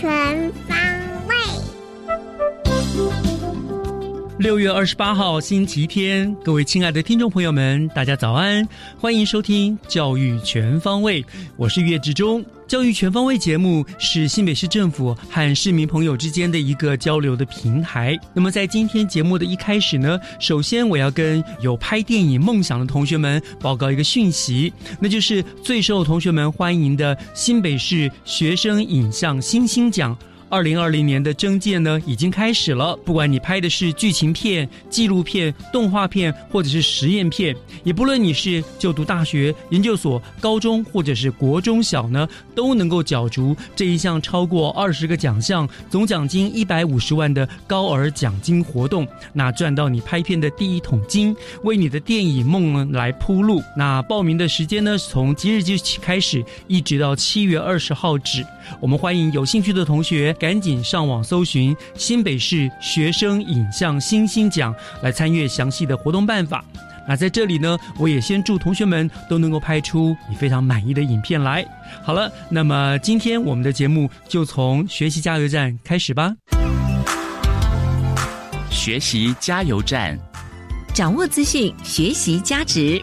全六月二十八号星期天，各位亲爱的听众朋友们，大家早安，欢迎收听《教育全方位》，我是岳志忠。教育全方位节目是新北市政府和市民朋友之间的一个交流的平台。那么在今天节目的一开始呢，首先我要跟有拍电影梦想的同学们报告一个讯息，那就是最受同学们欢迎的新北市学生影像星星奖。二零二零年的征件呢已经开始了，不管你拍的是剧情片、纪录片、动画片，或者是实验片，也不论你是就读大学、研究所、高中或者是国中小呢，都能够角逐这一项超过二十个奖项、总奖金一百五十万的高额奖金活动，那赚到你拍片的第一桶金，为你的电影梦呢来铺路。那报名的时间呢，从即日起开始，一直到七月二十号止。我们欢迎有兴趣的同学赶紧上网搜寻新北市学生影像星星奖，来参阅详细的活动办法。那在这里呢，我也先祝同学们都能够拍出你非常满意的影片来。好了，那么今天我们的节目就从学习加油站开始吧。学习加油站，掌握资讯，学习价值。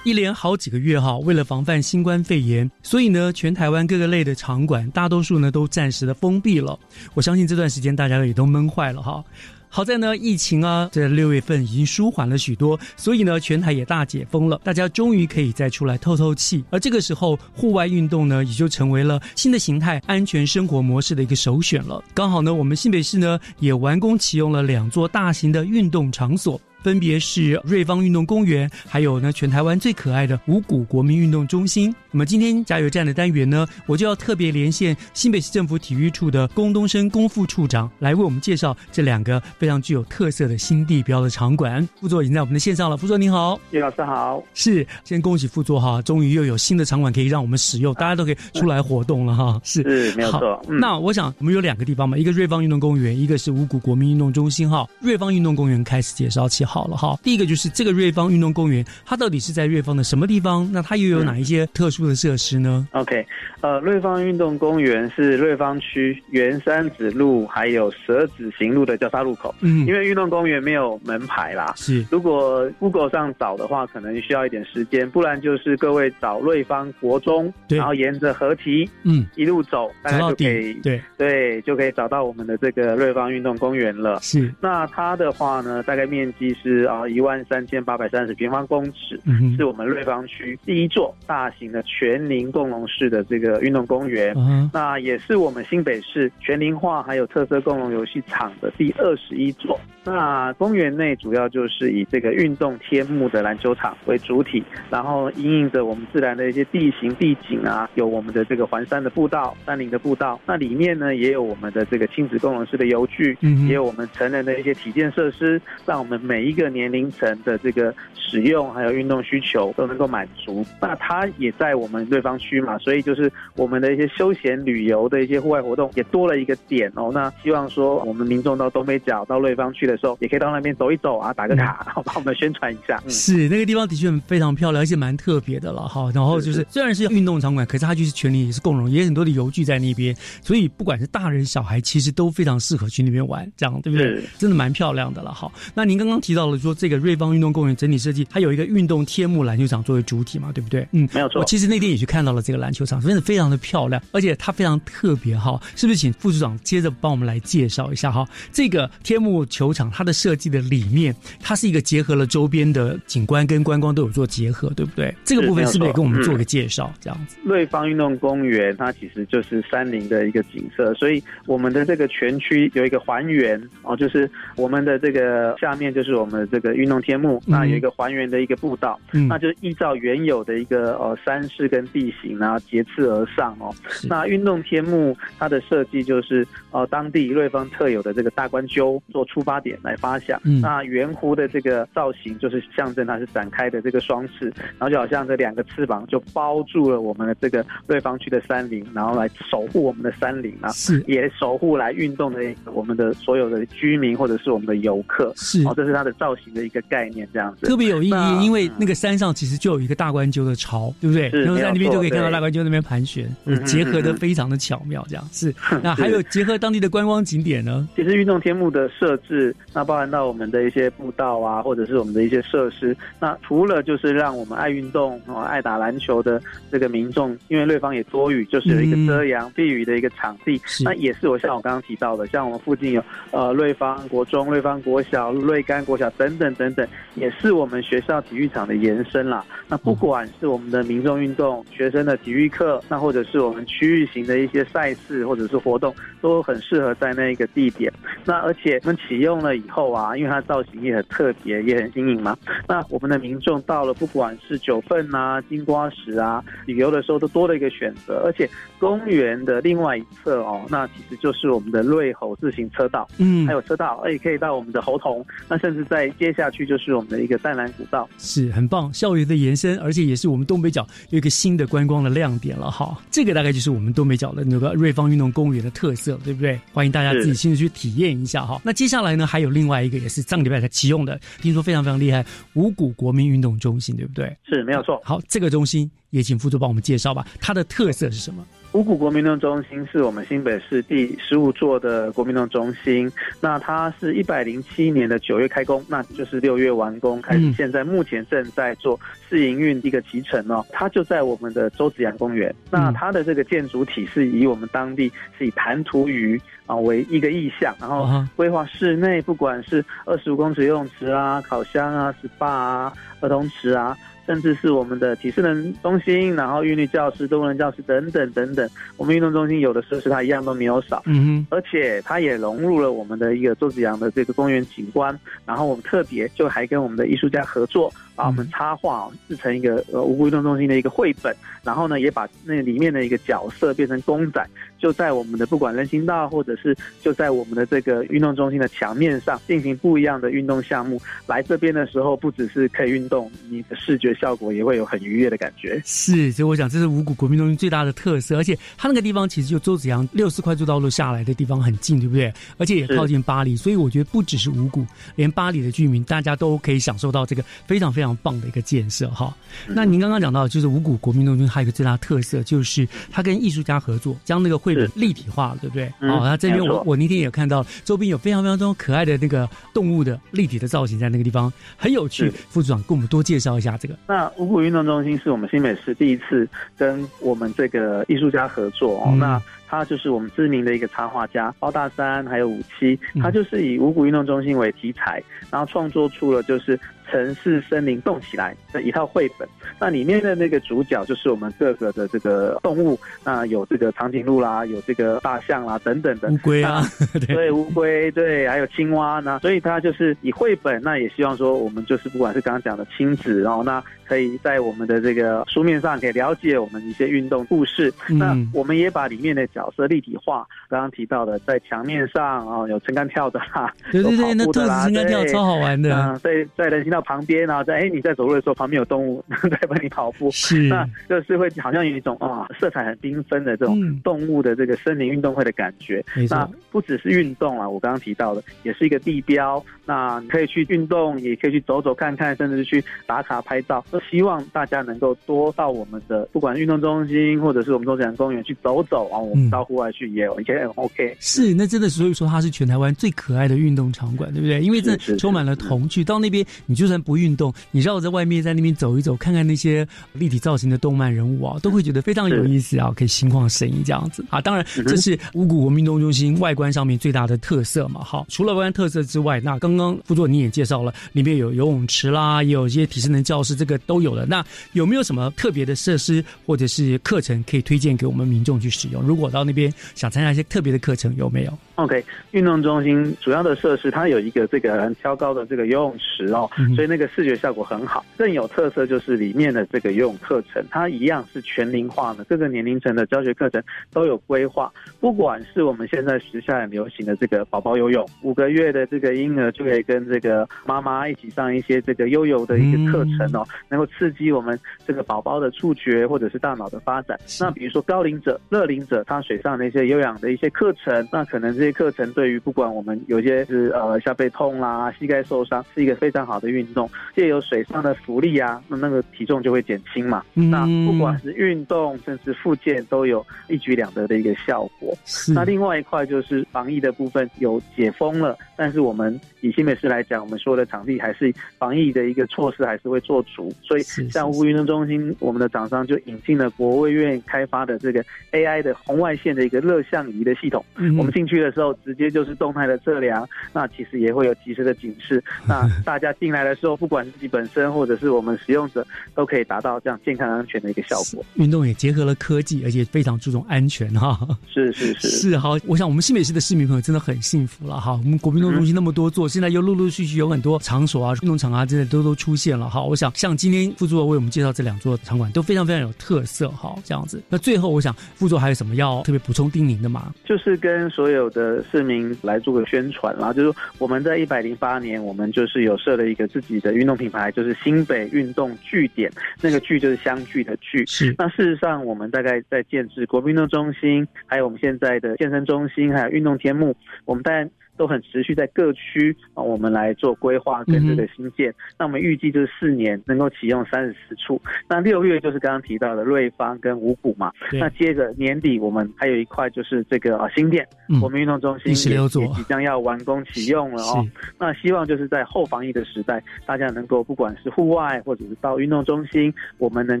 一连好几个月哈，为了防范新冠肺炎，所以呢，全台湾各个类的场馆，大多数呢都暂时的封闭了。我相信这段时间大家也都闷坏了哈。好在呢，疫情啊，在六月份已经舒缓了许多，所以呢，全台也大解封了，大家终于可以再出来透透气。而这个时候，户外运动呢，也就成为了新的形态、安全生活模式的一个首选了。刚好呢，我们新北市呢，也完工启用了两座大型的运动场所。分别是瑞芳运动公园，还有呢全台湾最可爱的五谷国民运动中心。那么今天加油站的单元呢，我就要特别连线新北市政府体育处的龚东升龚副处长，来为我们介绍这两个非常具有特色的新地标的场馆。副座已经在我们的线上了，副座您好，叶老师好。是，先恭喜副座哈，终于又有新的场馆可以让我们使用，大家都可以出来活动了哈。是，是没有错。那我想我们有两个地方嘛，一个瑞芳运动公园，一个是五谷国民运动中心哈。瑞芳运动公园开始介绍起好了哈。第一个就是这个瑞芳运动公园，它到底是在瑞芳的什么地方？那它又有哪一些特殊的设施呢？OK，呃，瑞芳运动公园是瑞芳区原山子路还有蛇子行路的交叉路口。嗯，因为运动公园没有门牌啦，是如果 Google 上找的话，可能需要一点时间，不然就是各位找瑞芳国中，然后沿着河堤，嗯，一路走，大家就可以对对，就可以找到我们的这个瑞芳运动公园了。是，那它的话呢，大概面积是啊一万三千八百三十平方公尺，是我们瑞芳区第一座大型的全龄共融式的这个运动公园。嗯那也是我们新北市全龄化还有特色共融游戏场的第二十一座。那公园内主要就是以这个运动天幕的篮球场为主体，然后因应着我们自然的一些地形地景啊，有我们的这个环山的步道、山林的步道。那里面呢也有我们的这个亲子共融式的游具，也有我们成人的一些体健设施，让我们每一一个年龄层的这个使用还有运动需求都能够满足。那它也在我们瑞芳区嘛，所以就是我们的一些休闲旅游的一些户外活动也多了一个点哦。那希望说我们民众到东北角到瑞芳去的。时候，也可以到那边走一走啊，打个卡，然后帮我们宣传一下。是那个地方的确非常漂亮，而且蛮特别的了哈。然后就是虽然是运动场馆，可是它就是全里也是共融，也有很多的游具在那边，所以不管是大人小孩，其实都非常适合去那边玩，这样对不对？真的蛮漂亮的了哈。那您刚刚提到了说这个瑞芳运动公园整体设计，它有一个运动天幕篮球场作为主体嘛，对不对？嗯，没有错。我其实那天也去看到了这个篮球场，真的非常的漂亮，而且它非常特别哈。是不是请副组长接着帮我们来介绍一下哈？这个天幕球场它的设计的理念，它是一个结合了周边的景观跟观光都有做结合，对不对？这个部分是不是也跟我们做个介绍？这样子，瑞芳运动公园它其实就是山林的一个景色，所以我们的这个全区有一个还原哦，就是我们的这个下面就是我们的这个运动天幕，那有一个还原的一个步道，嗯。那就是依照原有的一个呃山势跟地形然后节次而上哦。那运动天幕它的设计就是呃当地瑞芳特有的这个大关鸠做出发点来发想，那圆弧的这个造型就是象征它是展开的这个双翅，然后就好像这两个翅膀就包住了我们的这个瑞芳区的山林，然后来守护我们的山林啊，是。也守护来运动的我们的所有的居民或者是我们的游客，是。哦，这是它的造型的一个概念，这样子特别有意义，因为那个山上其实就有一个大关鸠的巢，对不对？然后在那边就可以看到大关鸠那边盘旋，结合的非常的巧妙，这样是。那还有结合当地的观光景点呢？其实运动天幕的设置，那包含到我们的一些步道啊，或者是我们的一些设施。那除了就是让我们爱运动啊、爱打篮球的这个民众，因为瑞芳也多雨，就是有一个遮阳避雨的一个场地。那也是我像我刚刚提到的，像我们附近有呃瑞芳国中、瑞芳国小、瑞甘国小等等等等，也是我们学校体育场的延伸啦。那不管是我们的民众运动、学生的体育课，那或者是我们区域型的一些赛事，或者是活动都很适合在那一个地点。那而且我们启用了以后啊，因为它造型也很特别，也很新颖嘛。那我们的民众到了，不管是九份啊、金瓜石啊，旅游的时候都多了一个选择。而且公园的另外一侧哦，那其实就是我们的瑞猴自行车道，嗯，还有车道，而且可以到我们的猴童。那甚至在接下去就是我们的一个淡蓝古道，是很棒，校园的延伸，而且也是我们东北角有一个新的观光的亮点了哈。这个大概就是我们东北角的那个瑞芳运动公园的特色，对不对？欢迎大家自己亲自去体验一下哈。那接下来呢，还有另外一个也是上个礼拜才启用的，听说非常非常厉害，五谷国民运动中心，对不对？是没有错。好，这个中心也请副座帮我们介绍吧，它的特色是什么？五谷国民运动中心是我们新北市第十五座的国民运动中心，那它是一百零七年的九月开工，那就是六月完工，开始现在目前正在做试营运一个集成哦。它就在我们的周子阳公园，那它的这个建筑体是以我们当地是以弹涂鱼啊为一个意象，然后规划室内不管是二十五公尺游泳池啊、烤箱啊、SPA 啊、儿童池啊。甚至是我们的体适能中心，然后韵律教室、动物人教室等等等等，我们运动中心有的设施它一样都没有少，嗯哼，而且它也融入了我们的一个周子阳的这个公园景观，然后我们特别就还跟我们的艺术家合作。把我们插画制成一个呃五谷运动中心的一个绘本，然后呢也把那里面的一个角色变成公仔，就在我们的不管人行道或者是就在我们的这个运动中心的墙面上进行不一样的运动项目。来这边的时候，不只是可以运动，你的视觉效果也会有很愉悦的感觉。是，所以我想这是五谷国民中心最大的特色，而且它那个地方其实就周子阳六四快速道路下来的地方很近，对不对？而且也靠近巴黎，所以我觉得不只是五谷，连巴黎的居民大家都可以享受到这个非常非常。棒的一个建设哈，那您刚刚讲到，就是五谷国民中心还有一个最大特色，就是它跟艺术家合作，将那个绘本立体化了，对不对？哦，那这边我我那天也看到，周边有非常非常多可爱的那个动物的立体的造型，在那个地方很有趣。副组长，跟我们多介绍一下这个。那五谷运动中心是我们新北市第一次跟我们这个艺术家合作哦，那。他就是我们知名的一个插画家包大山，还有五七，他就是以五谷运动中心为题材，然后创作出了就是城市森林动起来的一套绘本。那里面的那个主角就是我们各个的这个动物，那有这个长颈鹿啦，有这个大象啦等等的乌龟啊，对乌龟，对，还有青蛙呢。所以他就是以绘本，那也希望说我们就是不管是刚刚讲的亲子，然后那。可以在我们的这个书面上可以了解我们一些运动故事。那我们也把里面的角色立体化。刚刚提到的，在墙面上啊，有撑杆跳的啦，对对对，那兔子撑杆跳超好玩的。在在人行道旁边啊，在哎你在走路的时候，旁边有动物 在帮你跑步，是，那就是会好像有一种啊色彩很缤纷的这种动物的这个森林运动会的感觉。那不只是运动啊，我刚刚提到的，也是一个地标。那你可以去运动，也可以去走走看看，甚至是去打卡拍照。都希望大家能够多到我们的不管运动中心或者是我们中山公园去走走啊，我们到户外去也也很 OK。是，那真的所以说它是全台湾最可爱的运动场馆，对不对？因为这充满了童趣。到那边，你就算不运动，你绕在外面，在那边走一走，看看那些立体造型的动漫人物啊，都会觉得非常有意思啊，可以心旷神怡这样子啊。当然，这是五谷文明动中心外观上面最大的特色嘛。好，除了外观特色之外，那刚刚副座你也介绍了，里面有游泳池啦，也有一些体适能教室，这个都有了。那有没有什么特别的设施或者是课程可以推荐给我们民众去使用？如果到那边想参加一些特别的课程，有没有？OK，运动中心主要的设施，它有一个这个很挑高的这个游泳池哦，所以那个视觉效果很好。更有特色就是里面的这个游泳课程，它一样是全龄化的，各个年龄层的教学课程都有规划。不管是我们现在时下很流行的这个宝宝游泳，五个月的这个婴儿就可以跟这个妈妈一起上一些这个悠游的一个课程哦，能够刺激我们这个宝宝的触觉或者是大脑的发展。那比如说高龄者、乐龄者，他水上的一些有氧的一些课程，那可能。这些课程对于不管我们有些是呃下背痛啦、膝盖受伤，是一个非常好的运动。借由水上的浮力啊，那那个体重就会减轻嘛。那不管是运动，甚至复健，都有一举两得的一个效果。那另外一块就是防疫的部分，有解封了，但是我们以新美式来讲，我们所有的场地还是防疫的一个措施还是会做足。所以像无运动中心，我们的厂商就引进了国卫院开发的这个 AI 的红外线的一个热像仪的系统。我们进去的。时候直接就是动态的测量，那其实也会有及时的警示。那大家进来的时候，不管自己本身或者是我们使用者，都可以达到这样健康安全的一个效果。运动也结合了科技，而且非常注重安全哈。是是是是好，我想我们新北市的市民朋友真的很幸福了哈。我们国民运动中心那么多座，现在又陆陆续续有很多场所啊、运动场啊，之类都都出现了哈。我想像今天副座为我们介绍这两座场馆都非常非常有特色哈。这样子，那最后我想副座还有什么要特别补充叮咛的吗？就是跟所有的。的市民来做个宣传啦，就是我们在一百零八年，我们就是有设了一个自己的运动品牌，就是新北运动据点，那个据就是相聚的聚。是。那事实上，我们大概在建制国民运动中心，还有我们现在的健身中心，还有运动天幕，我们在。都很持续在各区啊，我们来做规划跟这个新建。那我们预计就是四年能够启用三十四处。那六月就是刚刚提到的瑞芳跟五谷嘛。那接着年底我们还有一块就是这个啊新店，我们运动中心也即将要完工启用了哦。那希望就是在后防疫的时代，大家能够不管是户外或者是到运动中心，我们能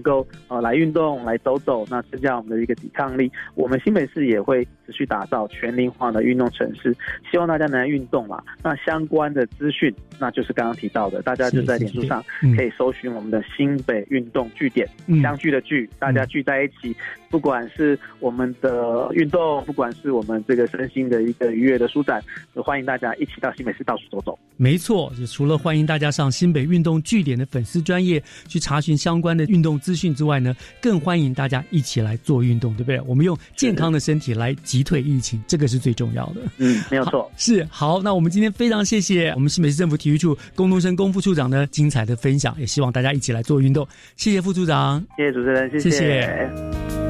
够呃来运动来走走，那增加我们的一个抵抗力。我们新北市也会持续打造全龄化的运动城市，希望大家。来运动嘛，那相关的资讯，那就是刚刚提到的，大家就在脸书上可以搜寻我们的新北运动据点，相聚的聚，大家聚在一起，不管是我们的运动，不管是我们这个身心的一个愉悦的舒展，欢迎大家一起到新北市到处走走。没错，就除了欢迎大家上新北运动据点的粉丝专业去查询相关的运动资讯之外呢，更欢迎大家一起来做运动，对不对？我们用健康的身体来击退疫情，这个是最重要的。嗯，没有错，是。好，那我们今天非常谢谢我们新北市政府体育处龚东升龚副处长的精彩的分享，也希望大家一起来做运动。谢谢副处长，谢谢主持人，谢谢。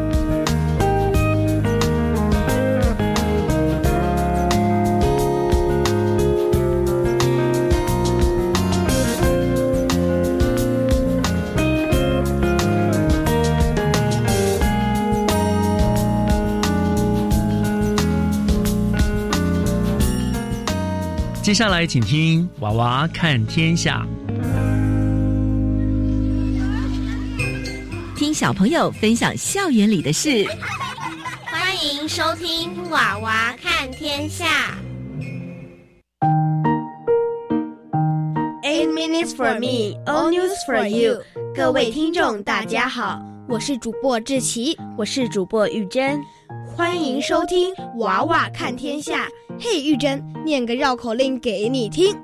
接下来，请听《娃娃看天下》，听小朋友分享校园里的事。欢迎收听《娃娃看天下》。Eight minutes for me, all news for you。各位听众，大家好，我是主播志奇，我是主播玉珍。欢迎收听《娃娃看天下》。嘿，玉珍，念个绕口令给你听：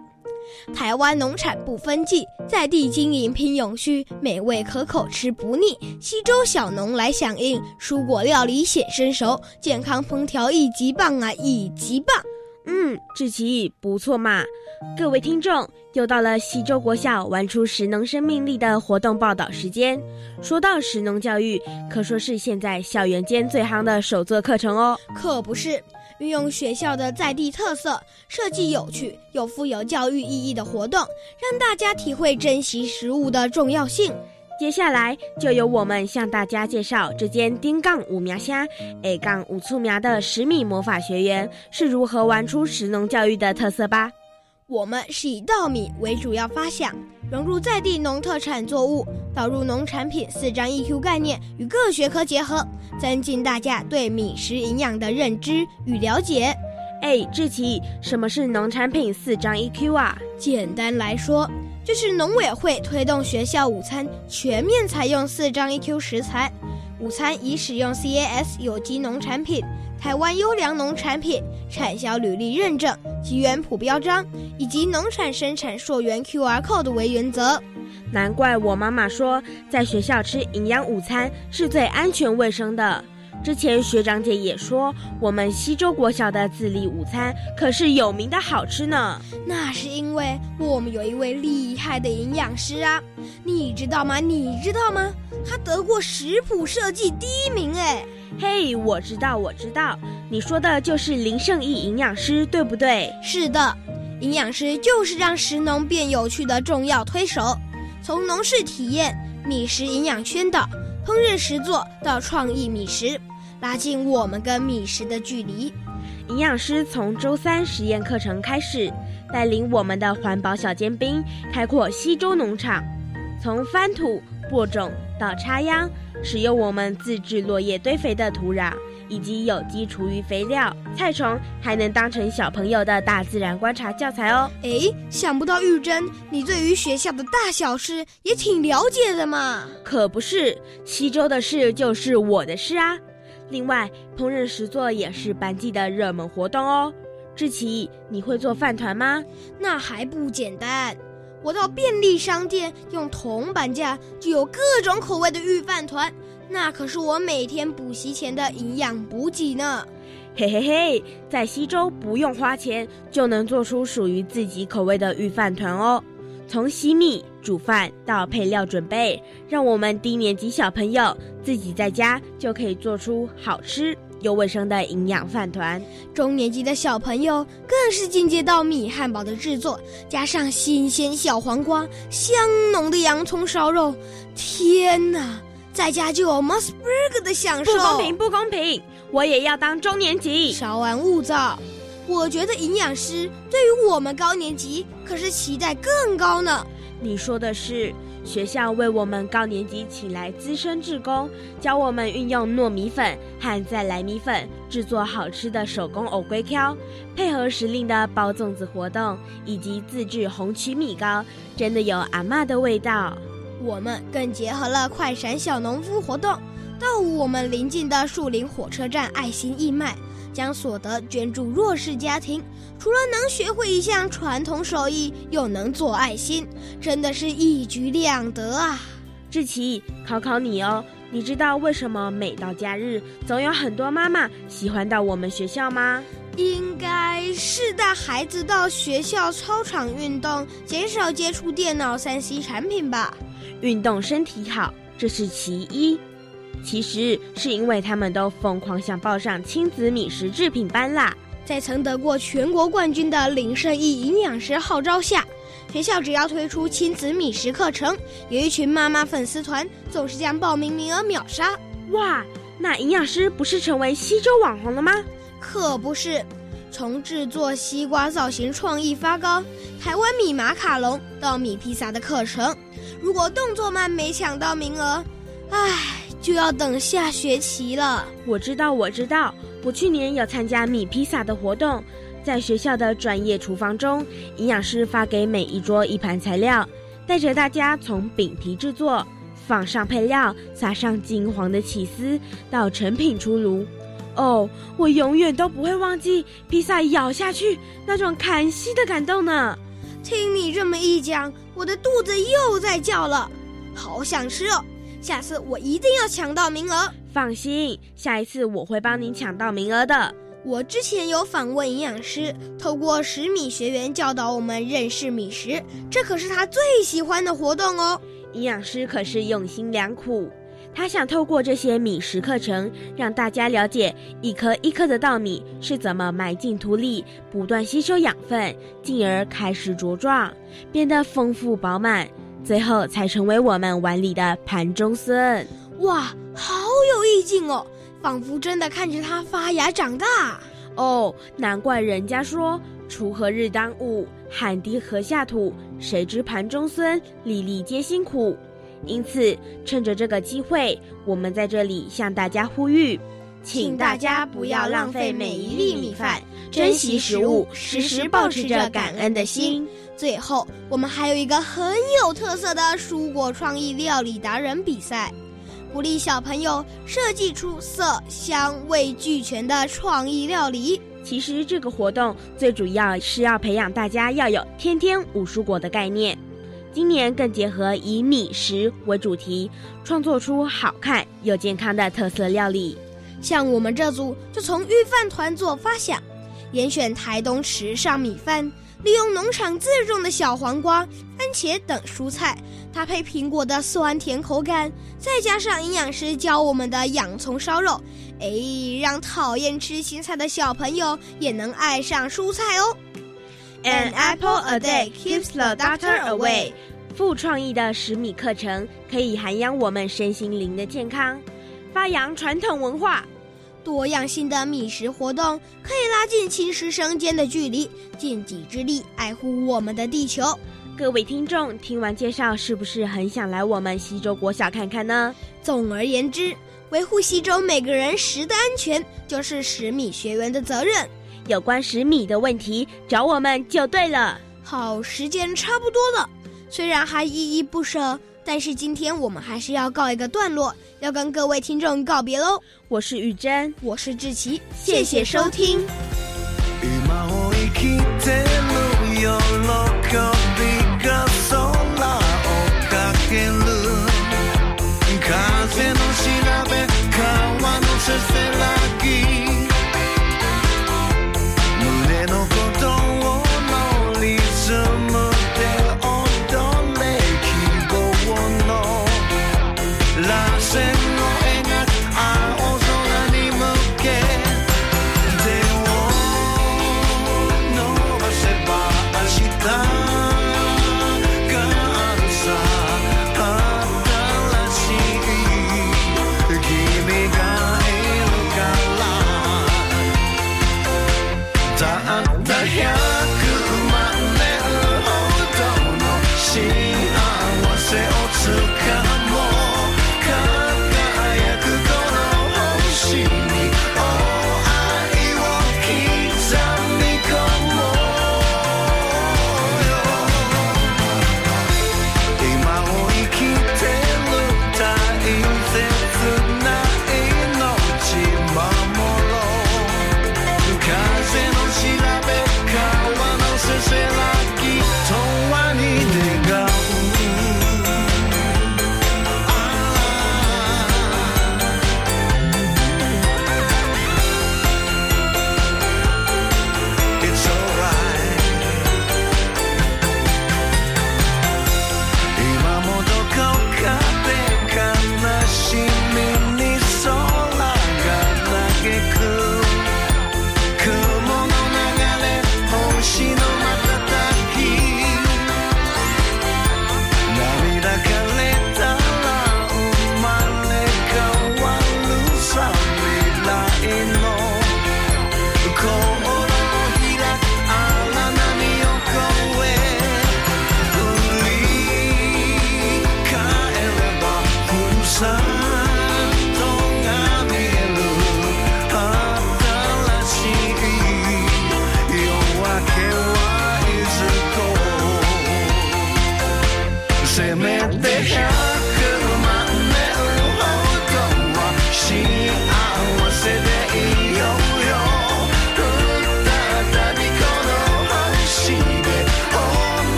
台湾农产不分季，在地经营拼永续，美味可口吃不腻。西周小农来响应，蔬果料理显身手，健康烹调一级棒啊，一级棒！嗯，志奇不错嘛。各位听众。又到了西周国小玩出食农生命力的活动报道时间。说到食农教育，可说是现在校园间最夯的手作课程哦。可不是，运用学校的在地特色，设计有趣又富有教育意义的活动，让大家体会珍惜食物的重要性。接下来就由我们向大家介绍这间丁杠五苗虾 A 杠五醋苗的十米魔法学园是如何玩出食农教育的特色吧。我们是以稻米为主要发想，融入在地农特产作物，导入农产品四张 EQ 概念与各学科结合，增进大家对米食营养的认知与了解。哎，志奇，什么是农产品四张 EQ 啊？简单来说。就是农委会推动学校午餐全面采用四张 EQ 食材，午餐以使用 CAS 有机农产品、台湾优良农产品、产销履历认证、及原普标章以及农产生产溯源 QR code 为原则。难怪我妈妈说，在学校吃营养午餐是最安全卫生的。之前学长姐也说，我们西周国小的自立午餐可是有名的好吃呢。那是因为我们有一位厉害的营养师啊，你知道吗？你知道吗？他得过食谱设计第一名哎！嘿，我知道，我知道，你说的就是林胜义营养师，对不对？是的，营养师就是让食农变有趣的重要推手，从农事体验、米食营养宣导、烹饪实作到创意米食。拉近我们跟米食的距离。营养师从周三实验课程开始，带领我们的环保小尖兵开阔西周农场，从翻土、播种到插秧，使用我们自制落叶堆肥的土壤，以及有机厨余肥料、菜虫，还能当成小朋友的大自然观察教材哦。哎，想不到玉珍，你对于学校的大小事也挺了解的嘛？可不是，西周的事就是我的事啊。另外，烹饪实作也是班级的热门活动哦。志奇，你会做饭团吗？那还不简单，我到便利商店用铜板价就有各种口味的御饭团，那可是我每天补习前的营养补给呢。嘿嘿嘿，在西周不用花钱就能做出属于自己口味的御饭团哦。从洗米、煮饭到配料准备，让我们低年级小朋友自己在家就可以做出好吃又卫生的营养饭团。中年级的小朋友更是进阶到米汉堡的制作，加上新鲜小黄瓜、香浓的洋葱烧肉，天哪，在家就有 Mos Burger 的享受。不公平，不公平！我也要当中年级，稍安勿躁。我觉得营养师对于我们高年级可是期待更高呢。你说的是，学校为我们高年级请来资深志工，教我们运用糯米粉和再来米粉制作好吃的手工藕龟壳，配合时令的包粽子活动以及自制红曲米糕，真的有阿妈的味道。我们更结合了快闪小农夫活动，到我们邻近的树林火车站爱心义卖。将所得捐助弱势家庭，除了能学会一项传统手艺，又能做爱心，真的是一举两得啊！志奇，考考你哦，你知道为什么每到假日，总有很多妈妈喜欢到我们学校吗？应该是带孩子到学校操场运动，减少接触电脑、三 C 产品吧。运动身体好，这是其一。其实是因为他们都疯狂想报上亲子米食制品班啦。在曾得过全国冠军的林胜义营养师号召下，学校只要推出亲子米食课程，有一群妈妈粉丝团总是将报名名额秒杀。哇，那营养师不是成为西周网红了吗？可不是，从制作西瓜造型创意发糕、台湾米马卡龙到米披萨的课程，如果动作慢没抢到名额，唉。就要等下学期了。我知道，我知道。我去年有参加米披萨的活动，在学校的专业厨房中，营养师发给每一桌一盘材料，带着大家从饼皮制作，放上配料，撒上金黄的起司，到成品出炉。哦，我永远都不会忘记披萨咬下去那种砍息的感动呢。听你这么一讲，我的肚子又在叫了，好想吃哦。下次我一定要抢到名额。放心，下一次我会帮您抢到名额的。我之前有访问营养师，透过食米学员教导我们认识米食，这可是他最喜欢的活动哦。营养师可是用心良苦，他想透过这些米食课程，让大家了解一颗一颗的稻米是怎么埋进土里，不断吸收养分，进而开始茁壮，变得丰富饱满，最后才成为我们碗里的盘中孙。哇，好有意境哦！仿佛真的看着它发芽长大哦，难怪人家说“锄禾日当午，汗滴禾下土”，谁知盘中孙，粒粒皆辛苦。因此，趁着这个机会，我们在这里向大家呼吁，请大家不要浪费每一粒米饭，珍惜食物，时时保持着感恩的心。最后，我们还有一个很有特色的蔬果创意料理达人比赛。鼓励小朋友设计出色、香味俱全的创意料理。其实这个活动最主要是要培养大家要有天天五蔬果的概念。今年更结合以米食为主题，创作出好看又健康的特色料理。像我们这组就从御饭团做发想，严选台东时尚米饭。利用农场自种的小黄瓜、番茄等蔬菜，搭配苹果的酸甜口感，再加上营养师教我们的洋葱烧肉，哎，让讨厌吃青菜的小朋友也能爱上蔬菜哦。An apple a day keeps the doctor away。富创意的十米课程可以涵养我们身心灵的健康，发扬传统文化。多样性的觅食活动可以拉近亲师生间的距离，尽己之力爱护我们的地球。各位听众，听完介绍，是不是很想来我们西周国小看看呢？总而言之，维护西周每个人食的安全，就是食米学员的责任。有关食米的问题，找我们就对了。好，时间差不多了，虽然还依依不舍。但是今天我们还是要告一个段落，要跟各位听众告别喽。我是玉珍，我是志奇，谢谢收听。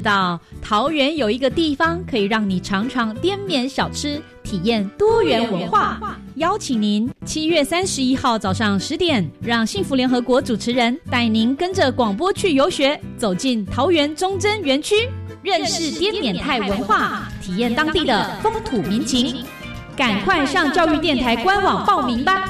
知道桃园有一个地方可以让你尝尝滇缅小吃，体验多元文化？邀请您七月三十一号早上十点，让幸福联合国主持人带您跟着广播去游学，走进桃园忠贞园区，认识滇缅泰文化，体验当地的风土民情。赶快上教育电台官网报名吧！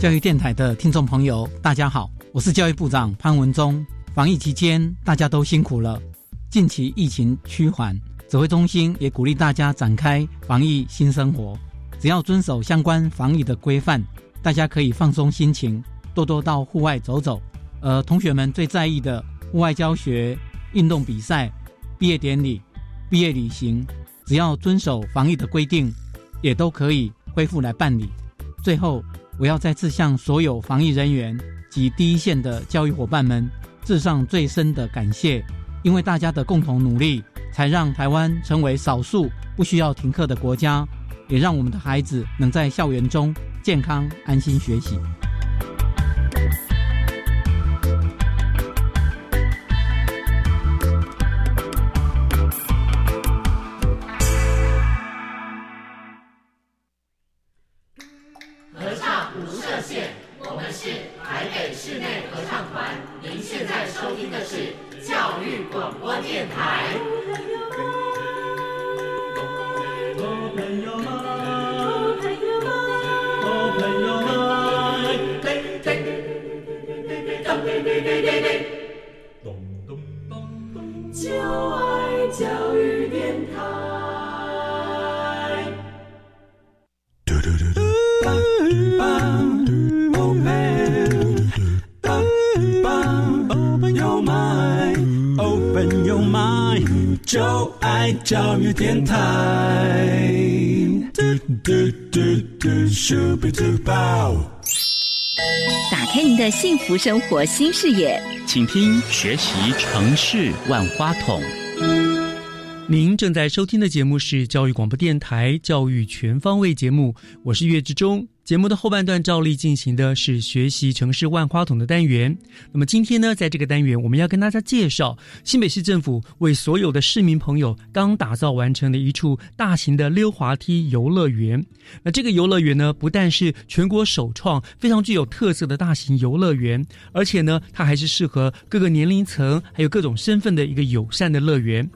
教育电台的听众朋友，大家好，我是教育部长潘文忠。防疫期间，大家都辛苦了。近期疫情趋缓，指挥中心也鼓励大家展开防疫新生活。只要遵守相关防疫的规范，大家可以放松心情，多多到户外走走。呃，同学们最在意的户外教学、运动比赛、毕业典礼、毕业旅行，只要遵守防疫的规定，也都可以恢复来办理。最后。我要再次向所有防疫人员及第一线的教育伙伴们致上最深的感谢，因为大家的共同努力，才让台湾成为少数不需要停课的国家，也让我们的孩子能在校园中健康安心学习。幸福生活新视野，请听学习城市万花筒。您正在收听的节目是教育广播电台教育全方位节目，我是岳志忠。节目的后半段照例进行的是学习城市万花筒的单元。那么今天呢，在这个单元，我们要跟大家介绍新北市政府为所有的市民朋友刚打造完成的一处大型的溜滑梯游乐园。那这个游乐园呢，不但是全国首创、非常具有特色的大型游乐园，而且呢，它还是适合各个年龄层还有各种身份的一个友善的乐园。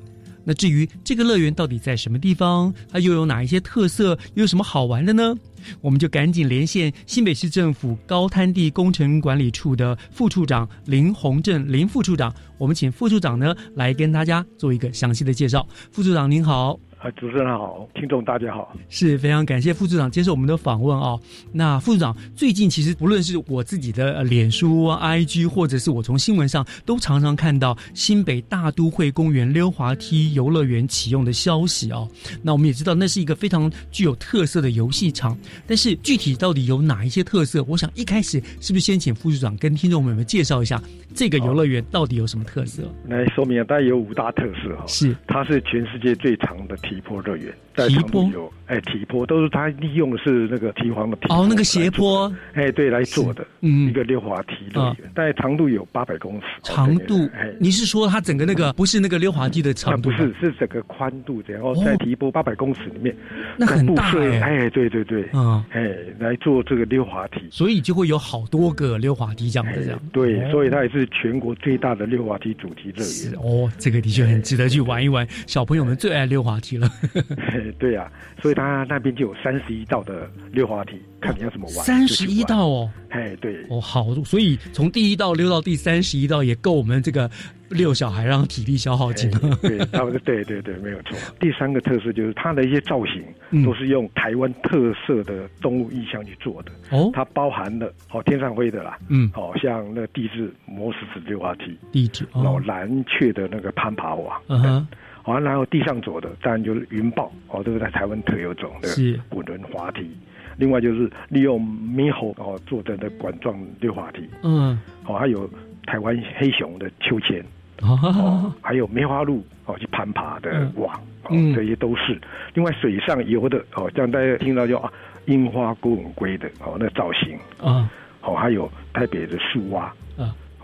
那至于这个乐园到底在什么地方，它又有哪一些特色，又有什么好玩的呢？我们就赶紧连线新北市政府高滩地工程管理处的副处长林宏正林副处长，我们请副处长呢来跟大家做一个详细的介绍。副处长您好。啊，主持人好，听众大家好，是非常感谢副处长接受我们的访问哦。那副处长最近其实不论是我自己的脸书、IG，或者是我从新闻上，都常常看到新北大都会公园溜滑梯游乐园启用的消息哦。那我们也知道那是一个非常具有特色的游戏场，但是具体到底有哪一些特色？我想一开始是不是先请副处长跟听众朋友们介绍一下这个游乐园到底有什么特色？来说明，大概有五大特色哈。是，它是全世界最长的。提坡乐园在长度有哎，提坡都是他利用的是那个提黄的哦，那个斜坡哎，对来做的，嗯，一个溜滑梯乐园，但长度有八百公尺。长度哎，你是说它整个那个不是那个溜滑梯的长度？不是，是整个宽度，然后在提坡八百公尺里面，那很大哎，对对对，嗯，哎，来做这个溜滑梯，所以就会有好多个溜滑梯这样子这样。对，所以它也是全国最大的溜滑梯主题乐园。哦，这个的确很值得去玩一玩，小朋友们最爱溜滑梯了。对呀，所以他那边就有三十一道的溜滑梯，看你要怎么玩。三十一道哦，哎，对，哦好，所以从第一道溜到第三十一道也够我们这个遛小孩让体力消耗尽了。对，差不多，对对对，没有错。第三个特色就是它的一些造型都是用台湾特色的动物意象去做的。哦，它包含了哦天上飞的啦，嗯，哦像那地质磨石子溜滑梯，地质，然后蓝雀的那个攀爬网，嗯哼。好，然后地上走的当然就是云豹，哦，这个在台湾特有种的滚轮滑梯。另外就是利用猕猴哦做的那管状溜滑梯，嗯，哦，还有台湾黑熊的秋千，哦，还有梅花鹿哦去攀爬的网，哦，这些都是。另外水上游的哦，像大家听到叫啊樱花孤吻龟的哦那造型。啊。哦，还有台北的树蛙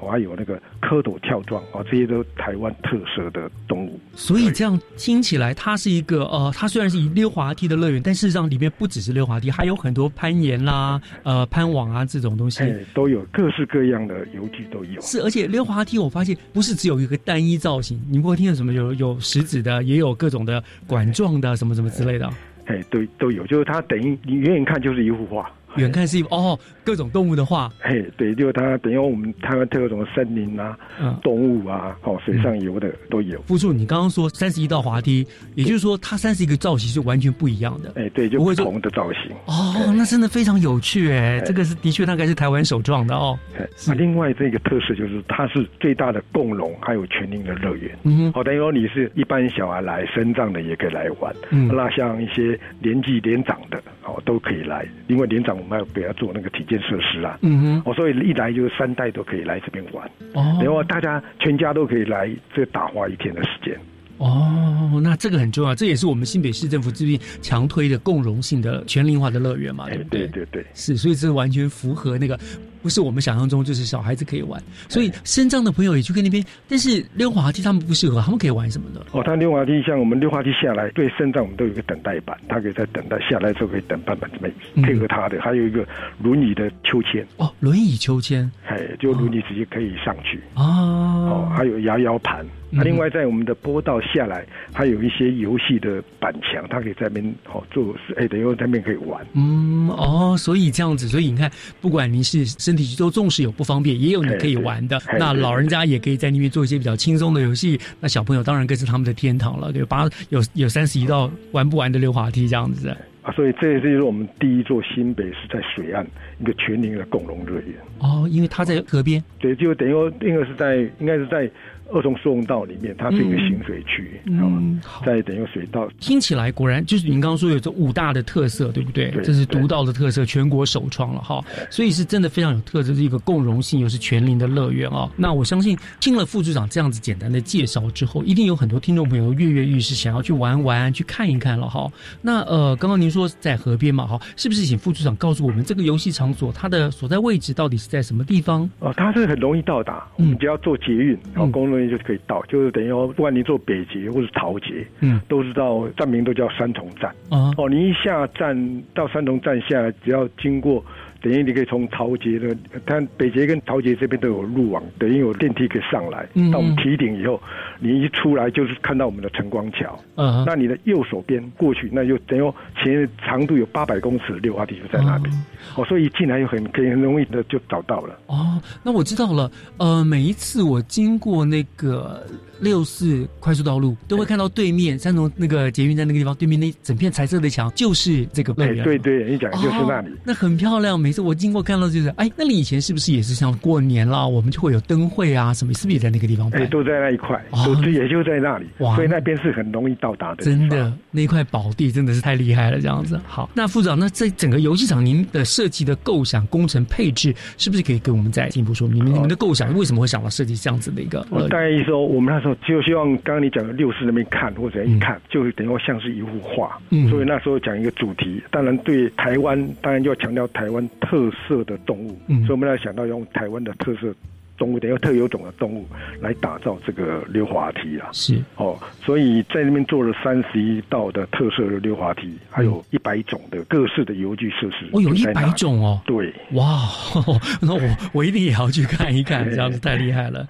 啊。还有那个蝌蚪跳状啊，这些都台湾特色的动物。所以这样听起来，它是一个呃，它虽然是以溜滑梯的乐园，但事实上里面不只是溜滑梯，还有很多攀岩啦、呃攀网啊这种东西，都有各式各样的游具都有。是，而且溜滑梯我发现不是只有一个单一造型，你不会听到什么有有石子的，也有各种的管状的什么什么之类的。哎，都都有，就是它等于你远远看就是一幅画。远看是一哦，各种动物的画，嘿，对，就它等于我们台湾特有种森林啊，动物啊，哦，水上游的都有。付助，你刚刚说三十一道滑梯，也就是说它三十一个造型是完全不一样的。哎，对，就不同的造型。哦，那真的非常有趣哎，这个是的确大概是台湾首创的哦。那另外这个特色就是它是最大的共融，还有全龄的乐园。嗯，好，等于说你是一般小孩来，身障的也可以来玩。嗯，那像一些年纪年长的，哦，都可以来，因为年长。我们要给他做那个体健设施啊，嗯哼，我，所以一来就是三代都可以来这边玩，哦，然后大家全家都可以来这打花一天的时间。哦，那这个很重要，这也是我们新北市政府这边强推的共融性的全龄化的乐园嘛，对不对？对对对，是，所以这完全符合那个。不是我们想象中，就是小孩子可以玩，所以身障的朋友也去跟那边。但是溜滑梯他们不适合，他们可以玩什么的？哦，他溜滑梯像我们溜滑梯下来，对身障我们都有一个等待板，他可以在等待下来之后可以等半板这么配合他的，还有一个轮椅的秋千。哦，轮椅秋千，哎，就轮椅直接可以上去。哦，哦，还有摇摇盘。那另外在我们的坡道下来，还有一些游戏的板墙，他可以在那边哦做，哎，等于在那边可以玩。嗯，哦，所以这样子，所以你看，不管你是。身体都重视有不方便，也有你可以玩的。那老人家也可以在那边做一些比较轻松的游戏。那小朋友当然更是他们的天堂了。有八有有三十一道玩不完的溜滑梯这样子。啊，所以这这就是我们第一座新北是在水岸一个全龄的共融乐园。哦，因为它在河边。对，就等于说应该是在应该是在。二重疏洪道里面，它是一个行水区，嗯，在等于水道。听起来果然就是您刚刚说有这五大的特色，对不对？对这是独到的特色，全国首创了哈，所以是真的非常有特色，是一个共融性又是全龄的乐园啊。那我相信听了副组长这样子简单的介绍之后，一定有很多听众朋友跃跃欲试，想要去玩玩、去看一看了哈。那呃，刚刚您说在河边嘛哈，是不是请副组长告诉我们这个游戏场所它的所在位置到底是在什么地方？哦，它是很容易到达，我们只要坐捷运，然后公路。就可以到，就是等于说，不管你坐北捷或是桃捷，嗯，都是到站名都叫三重站啊。哦，你一下站到三重站下来，只要经过。等于你可以从桃捷的，它北捷跟桃捷这边都有路网，等于有电梯可以上来。到我们提顶以后，你一出来就是看到我们的晨光桥。嗯，那你的右手边过去，那就等于前长度有八百公尺的溜滑梯就在那边。哦，所以一进来就很可以很容易的就找到了。哦，那我知道了。呃，每一次我经过那个六四快速道路，都会看到对面三重那个捷运站那个地方，对面那整片彩色的墙就是这个乐园。对对，你讲就是那里。那很漂亮。每次我经过看到就是，哎，那你以前是不是也是像过年啦，我们就会有灯会啊什么，是不是也在那个地方？哎，都在那一块，都也就在那里，所以那边是很容易到达的。真的，那块宝地真的是太厉害了，这样子。好，那副长，那在整个游戏场，您的设计的构想、工程配置，是不是可以跟我们再进一步说明？你们的构想为什么会想到设计这样子的一个？我大概意思说，我们那时候就希望刚刚你讲的六四那边看或者一看，就等于像是一幅画。嗯，所以那时候讲一个主题，当然对台湾，当然就要强调台湾特色的。动物，嗯所以我们要想到用台湾的特色动物，等于特有种的动物来打造这个溜滑梯啊。是哦，所以在那边做了三十一道的特色的溜滑梯，还有一百种的各式的游具设施。哦，有一百种哦。对，哇，那我我一定也要去看一看，这样子太厉害了。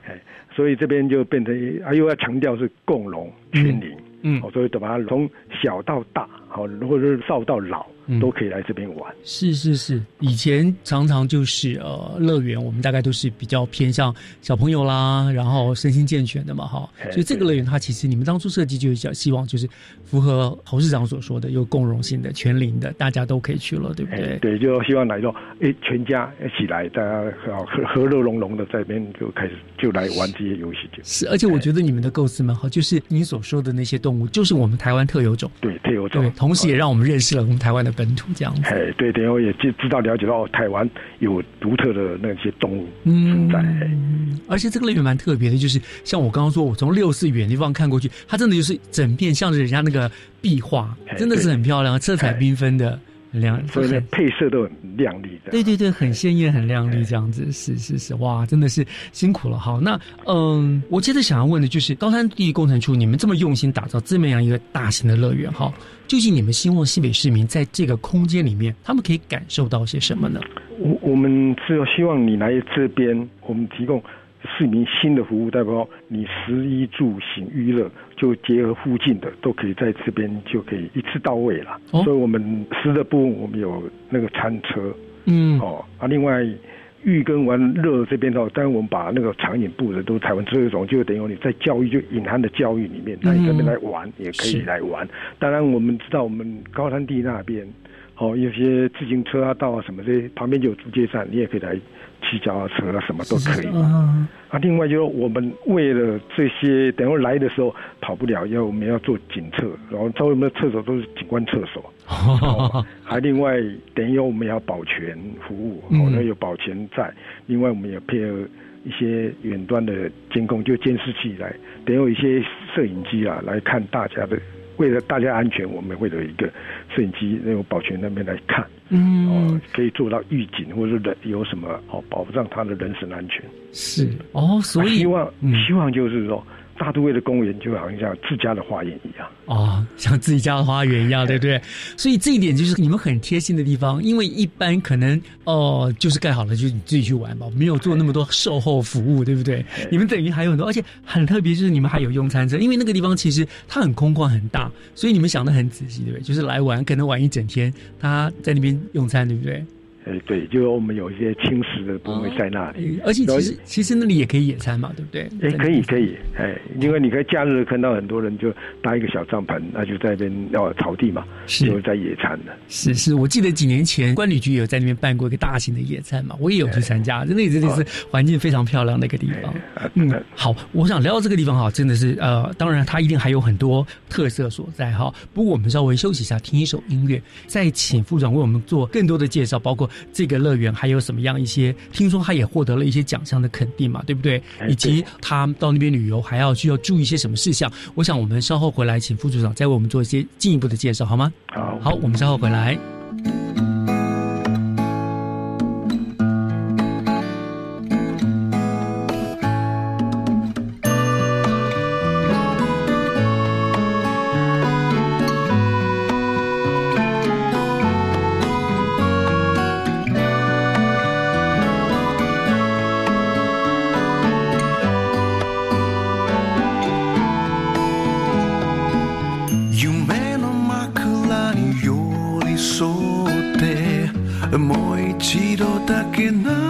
所以这边就变成啊，又要强调是共荣全龄，嗯，所以把它从小到大，好，或者是少到老。都可以来这边玩。是是是，以前常常就是呃，乐园我们大概都是比较偏向小朋友啦，然后身心健全的嘛，哈。所以这个乐园它其实你们当初设计就是想希望就是符合侯市长所说的有共融性的、全龄的，大家都可以去了，对不对？对，就希望来到，哎，全家一起来，大家和和乐融融的在边就开始就来玩这些游戏。是，而且我觉得你们的构思蛮好，就是你所说的那些动物，就是我们台湾特有种。对，特有种。对，同时也让我们认识了我们台湾的。本土这样子，哎，对，等于也知知道了解到台湾有独特的那些动物存在，嗯而且这个乐园蛮特别的，就是像我刚刚说，我从六四远地方看过去，它真的就是整片像是人家那个壁画，真的是很漂亮，色彩缤纷的。很亮，所以呢配色都很亮丽的。对对对，很鲜艳，很亮丽，这样子是是是，哇，真的是辛苦了。好，那嗯，我接着想要问的就是高山地工程处，你们这么用心打造这么样一个大型的乐园，哈，究竟你们希望西北市民在这个空间里面，他们可以感受到些什么呢？我我们是希望你来这边，我们提供。市民新的服务，代表你食衣住行娱乐就结合附近的，都可以在这边就可以一次到位了。所以，我们食的部分我们有那个餐车，嗯，哦啊，另外浴跟玩乐这边的话，当然我们把那个场景布的都台湾这种，就等于你在教育就隐含的教育里面，来这边来玩也可以来玩。当然，我们知道我们高山地那边，哦，有些自行车啊道啊什么这些，旁边就有租借站，你也可以来。骑脚踏车啊，什么都可以。啊，另外就是我们为了这些，等会来的时候跑不了，要我们要做警厕，然后周围的厕所都是警官厕所。还另外等于我们要保全服务，哦，那有保全在。另外我们也配合一些远端的监控，就监视器来，等有一些摄影机啊来看大家的。为了大家安全，我们会有一个摄影机那种保全那边来看，嗯，哦，可以做到预警，或者人有什么哦，保障他的人身安全。是哦，所以希望希望就是说。大都会的公园就好像像自家的花园一样哦，像自己家的花园一样，对不对？所以这一点就是你们很贴心的地方，因为一般可能哦，就是盖好了就你自己去玩吧，没有做那么多售后服务，对不对？你们等于还有很多，而且很特别，就是你们还有用餐车，因为那个地方其实它很空旷很大，所以你们想的很仔细，对不对？就是来玩可能玩一整天，他在那边用餐，对不对？哎，对，就是我们有一些青石的部位在那里，而且其实其实那里也可以野餐嘛，对不对？哎，可以可以，哎，因为你可以假日看到很多人就搭一个小帐篷，那就在那边要草地嘛，就在野餐的。是是，我记得几年前关旅局有在那边办过一个大型的野餐嘛，我也有去参加，那里真的是环境非常漂亮的一个地方。嗯，好，我想聊到这个地方哈，真的是呃，当然它一定还有很多特色所在哈。不过我们稍微休息一下，听一首音乐，再请副长为我们做更多的介绍，包括。这个乐园还有什么样一些？听说他也获得了一些奖项的肯定嘛，对不对？以及他到那边旅游还要需要注意一些什么事项？我想我们稍后回来，请副组长再为我们做一些进一步的介绍，好吗？好，好，我们稍后回来。hasta que nada.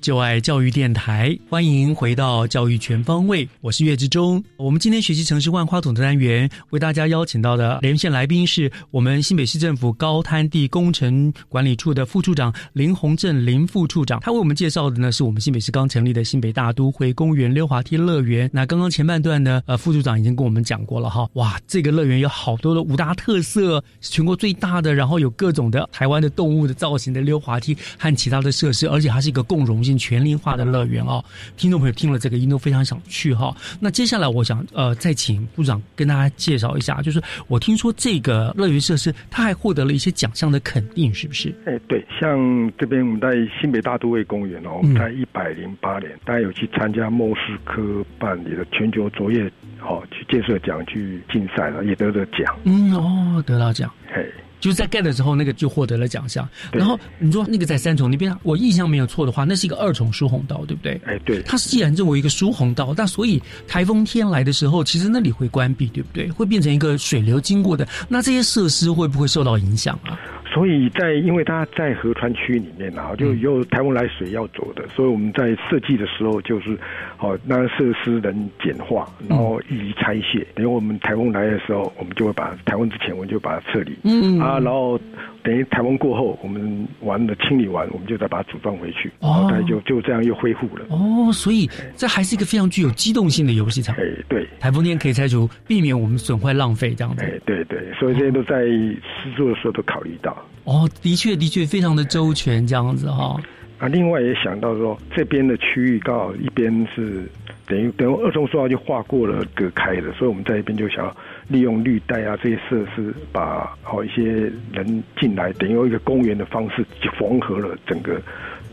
就爱教育电台，欢迎回到教育全方位，我是岳志忠。我们今天学习城市万花筒的单元，为大家邀请到的连线来宾是我们新北市政府高滩地工程管理处的副处长林宏正林副处长。他为我们介绍的呢，是我们新北市刚成立的新北大都会公园溜滑梯乐园。那刚刚前半段呢，呃，副处长已经跟我们讲过了哈，哇，这个乐园有好多的五大特色，全国最大的，然后有各种的台湾的动物的造型的溜滑梯和其他的设施，而且它是一个共融性、全龄化的乐园哦。听众朋友听了这个，应都非常想去哈。那接下来，我想呃，再请部长跟大家介绍一下，就是我听说这个乐园设施，他还获得了一些奖项的肯定，是不是？哎，对，像这边我们在新北大都会公园哦，我们在一百零八年，大家有去参加莫斯科办理的全球卓越哦去建设奖去竞赛了，也得了奖。嗯哦，得到奖，嘿。就是在盖的时候，那个就获得了奖项。然后你说那个在三重那边，我印象没有错的话，那是一个二重疏洪道，对不对？哎，对。它既然认为一个疏洪道，那所以台风天来的时候，其实那里会关闭，对不对？会变成一个水流经过的，那这些设施会不会受到影响啊？所以在因为它在河川区里面啊，就有台风来水要走的，所以我们在设计的时候就是，哦，那设施能简化，然后易于拆卸。等于我们台风来的时候，我们就会把台风之前我们就把它撤离，嗯啊，然后。等于台风过后，我们完了清理完，我们就再把它组装回去，哦，大概就就这样又恢复了。哦，所以这还是一个非常具有机动性的游戏场。哎，对，台风天可以拆除，避免我们损坏浪费这样子。哎，对对，所以这些都在施作的时候都考虑到。哦，的确的确非常的周全这样子哈。啊，另外也想到说，这边的区域刚好一边是等于等于二重塑料就划过了隔开了，所以我们在一边就想要。利用绿带啊这些设施，把好一些人进来，等于用一个公园的方式，就缝合了整个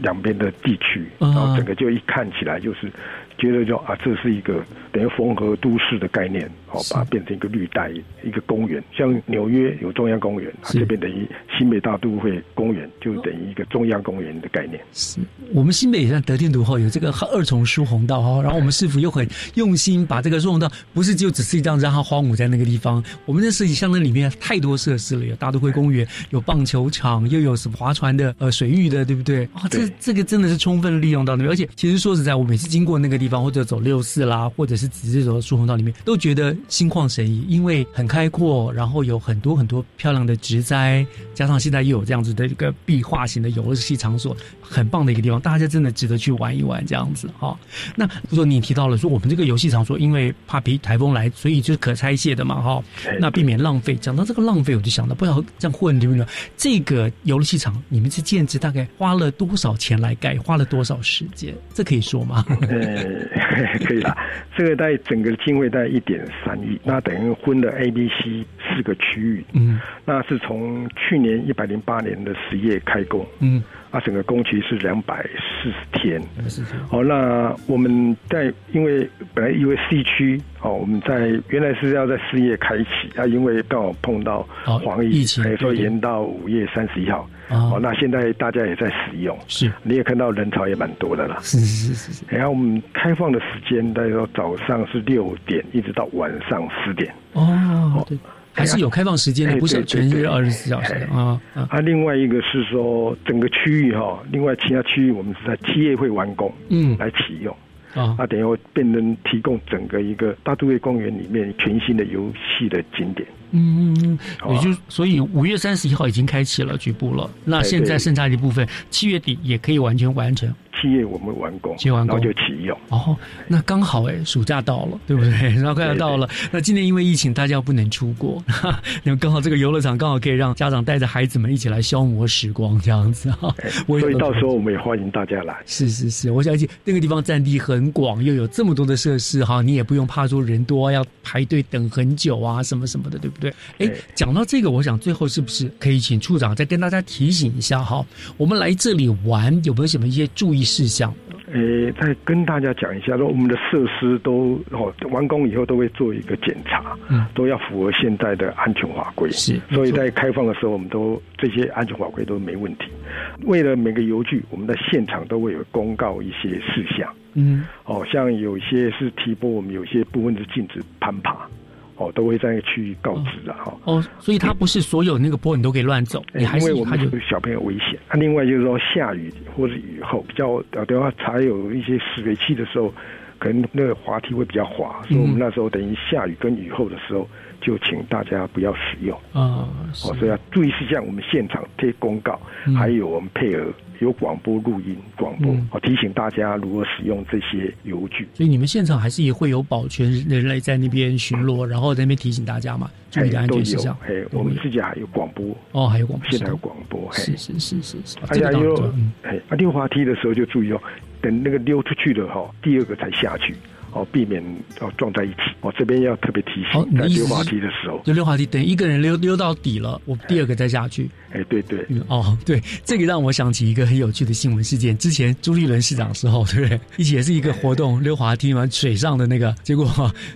两边的地区，然后整个就一看起来就是。觉得就啊，这是一个等于缝合都市的概念，好，把它变成一个绿带，一个公园。像纽约有中央公园，它这边等于新北大都会公园，就等于一个中央公园的概念。是我们新北也算得天独厚，有这个二重疏洪道哈，然后我们市府又很用心把这个疏洪道，不是就只是一张让它荒芜在那个地方。我们的设计像那里面太多设施了，有大都会公园，有棒球场，又有什么划船的呃水域的，对不对？啊，这这个真的是充分利用到那边。而且其实说实在，我每次经过那个地方。方或者走六四啦，或者是直接走疏洪道里面，都觉得心旷神怡，因为很开阔，然后有很多很多漂亮的植栽，加上现在又有这样子的一个壁画型的游乐器场所，很棒的一个地方，大家真的值得去玩一玩这样子哈。那如说你提到了说我们这个游戏场所，因为怕比台风来，所以就是可拆卸的嘛哈，那避免浪费。讲到这个浪费，我就想到不要这样混对不对？这个游乐器场你们是建制大概花了多少钱来盖？花了多少时间？这可以说吗？可以啦，这个在整个经费在一点三亿，那等于分了 A、B、C 四个区域。嗯，那是从去年一百零八年的十月开工。嗯。啊，整个工期是两百四十天。哦，那我们在因为本来因为 C 区哦，我们在原来是要在四月开启，啊，因为刚好碰到黄疫，所以说延到五月三十一号。哦，那现在大家也在使用，是，你也看到人潮也蛮多的了。是是是是。然后我们开放的时间，大概说早上是六点，一直到晚上十点。哦，对。还是有开放时间的，不是全日二十四小时啊。啊，另外一个是说整个区域哈，另外其他区域我们是在七月会完工，嗯，来启用。啊，那，等于会变成提供整个一个大都会公园里面全新的游戏的景点。嗯嗯嗯，也就所以五月三十一号已经开启了局部了，那现在剩下的部分七月底也可以完全完成。七月我们完工，完工就启用。哦，那刚好哎，暑假到了，对不对？然后快要到了。那今年因为疫情，大家不能出国，那刚好这个游乐场刚好可以让家长带着孩子们一起来消磨时光，这样子哈。所以到时候我们也欢迎大家来。是是是，我相信那个地方占地很广，又有这么多的设施哈，你也不用怕说人多要排队等很久啊，什么什么的，对不对？哎，讲到这个，我想最后是不是可以请处长再跟大家提醒一下哈？我们来这里玩有没有什么一些注意？事项，诶，再跟大家讲一下，说我们的设施都哦完工以后都会做一个检查，嗯，都要符合现在的安全法规，是，所以在开放的时候，我们都这些安全法规都没问题。为了每个游具，我们在现场都会有公告一些事项，嗯，哦，像有些是提拨，我们有些部分是禁止攀爬。哦，都会在那个区域告知的哈。哦，所以它不是所有那个波你都可以乱走，你还是我们有小朋友危险。那另外就是说下雨或者雨后比较呃的话，才有一些湿水器的时候，可能那个滑梯会比较滑，所以我们那时候等于下雨跟雨后的时候，就请大家不要使用啊。哦，所以要注意事项，我们现场贴公告，还有我们配合。有广播录音广播，嗯，提醒大家如何使用这些油具。所以你们现场还是也会有保全人类在那边巡逻，然后在那边提醒大家嘛，注意安全事项。哎，我们自己还有广播哦，还有广播，现在有广播。是是是是是。大家又哎，溜滑梯的时候就注意哦，等那个溜出去了哈，第二个才下去。哦，避免哦撞在一起。哦，这边要特别提醒，在溜滑梯的时候，就溜滑梯，等一个人溜溜到底了，我第二个再下去。哎，对对，哦，对，这个让我想起一个很有趣的新闻事件。之前朱立伦市长时候，对不对？一起也是一个活动，溜滑梯嘛，水上的那个，结果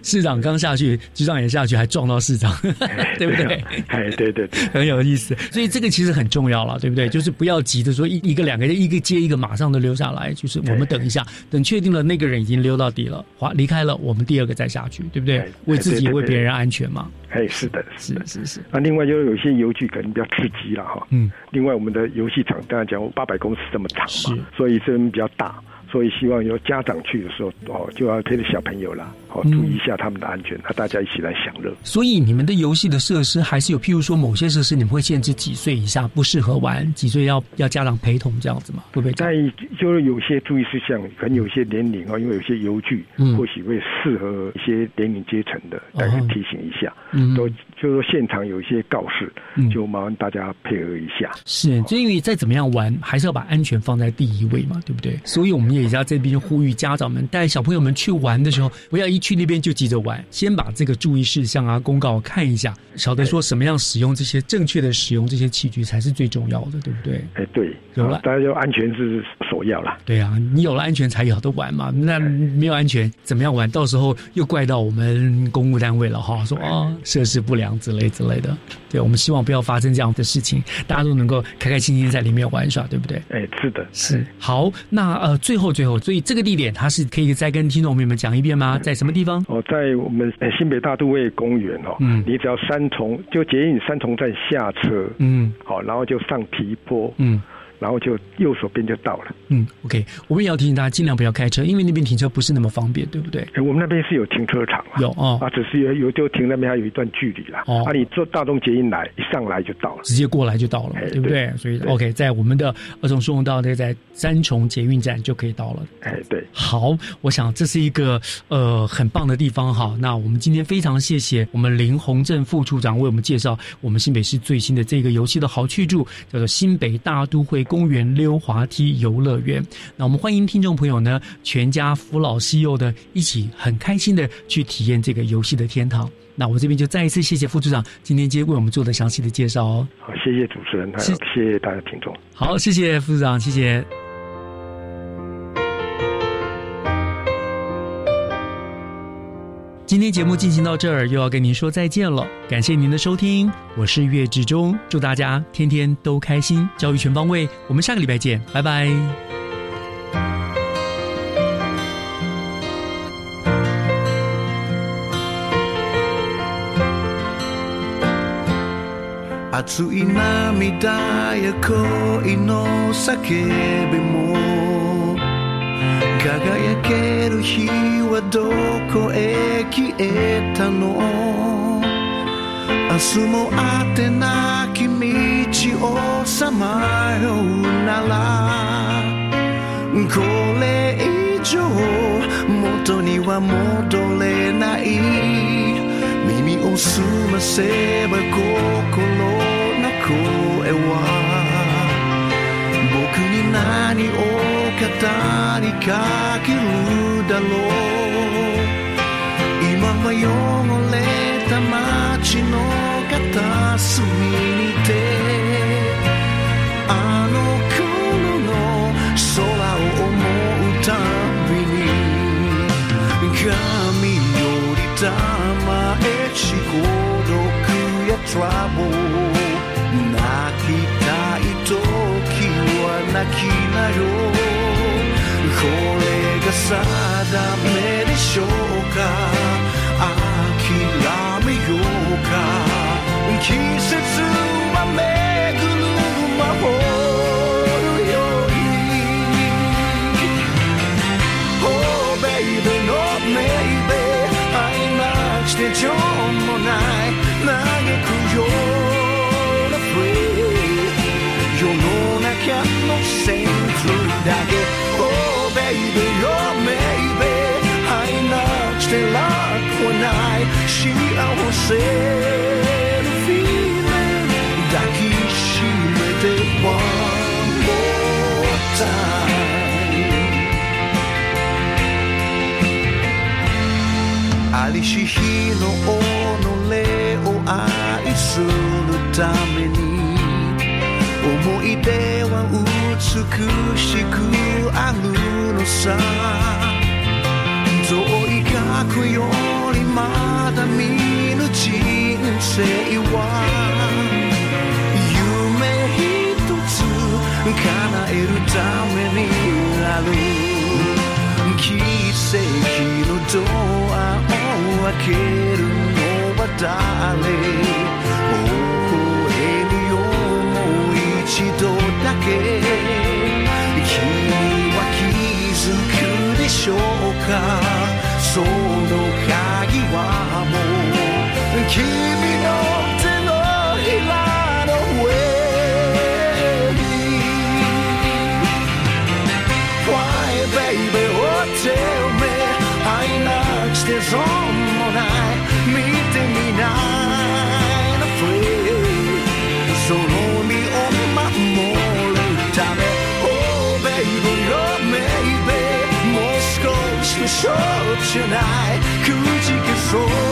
市长刚下去，局长也下去，还撞到市长，对不对？哎，对对对，很有意思。所以这个其实很重要了，对不对？就是不要急着说一一个两个一个接一个马上都溜下来，就是我们等一下，等确定了那个人已经溜到底了。离开了，我们第二个再下去，对不对？为自己，为别人安全嘛。哎，是的，是是是。那另外就是有些游具可能比较刺激了哈。嗯。另外，我们的游戏场刚才讲八百公尺这么长嘛，所以这边比较大。所以希望有家长去的时候哦，就要陪着小朋友啦，哦，注意一下他们的安全，那大家一起来享乐。所以你们的游戏的设施还是有，譬如说某些设施你们会限制几岁以下不适合玩，几岁要要家长陪同这样子吗？会不会？但就是有些注意事项，可能有些年龄哦，因为有些游具或许会适合一些年龄阶层的，大家提醒一下。嗯，都就是说现场有一些告示，就麻烦大家配合一下。是，就因为再怎么样玩，还是要把安全放在第一位嘛，对不对？所以我们也。也在这边呼吁家长们带小朋友们去玩的时候，不要一去那边就急着玩，先把这个注意事项啊、公告看一下，晓得说什么样使用这些正确的使用这些器具才是最重要的，对不对？哎，对，有了，大家就安全是首要了。对啊，你有了安全才有的玩嘛。那没有安全怎么样玩？到时候又怪到我们公务单位了哈，说啊设施不良之类之类的。对，我们希望不要发生这样的事情，大家都能够开开心心在里面玩耍，对不对？哎，是的，是好。那呃，最后。最后，所以这个地点它是可以再跟听众朋友们讲一遍吗？在什么地方？哦，在我们新北大都会公园哦。嗯。你只要三重就捷运三重站下车，嗯，好，然后就上皮坡，嗯。然后就右手边就到了。嗯，OK，我们也要提醒大家尽量不要开车，因为那边停车不是那么方便，对不对？我们那边是有停车场，有啊，啊，只是有有就停那边还有一段距离啦。哦，啊，你坐大众捷运来，一上来就到了，直接过来就到了，对不对？所以 OK，在我们的儿童疏洪道那在三重捷运站就可以到了。哎，对，好，我想这是一个呃很棒的地方哈。那我们今天非常谢谢我们林宏正副处长为我们介绍我们新北市最新的这个游戏的好去处，叫做新北大都会。公园溜滑梯游乐园。那我们欢迎听众朋友呢，全家扶老携幼的一起很开心的去体验这个游戏的天堂。那我这边就再一次谢谢副处长今天接为我们做的详细的介绍哦。好，谢谢主持人，还有谢谢大家听众。好，谢谢副处长，谢谢。今天节目进行到这儿，又要跟您说再见了。感谢您的收听，我是岳志忠，祝大家天天都开心，教育全方位。我们下个礼拜见，拜拜。輝ける日はどこへ消えたの？明日も当てなき道をさまようなら。これ以上元には戻れない。耳を澄ませば心の声は僕に何を語りかけるだろう。今は汚れた街の片隅にてあの頃の空を思うたびに神よりた定めでしょうか？諦めようか？季節は巡る魔法のように。Oh baby no maybe 愛なくして baby, oh maybe 愛なくして楽はない幸せの feeling 抱きしめて one more time ありし日の己を愛するために思い出は美しくさ。遠い過去よりまだ見ぬ人生は。夢一つ叶えるためにある。奇跡のドアを開けるのは誰？微笑むよもう一度だけ。しょうか？その鍵はもう君のじゃないくじけそうなフィー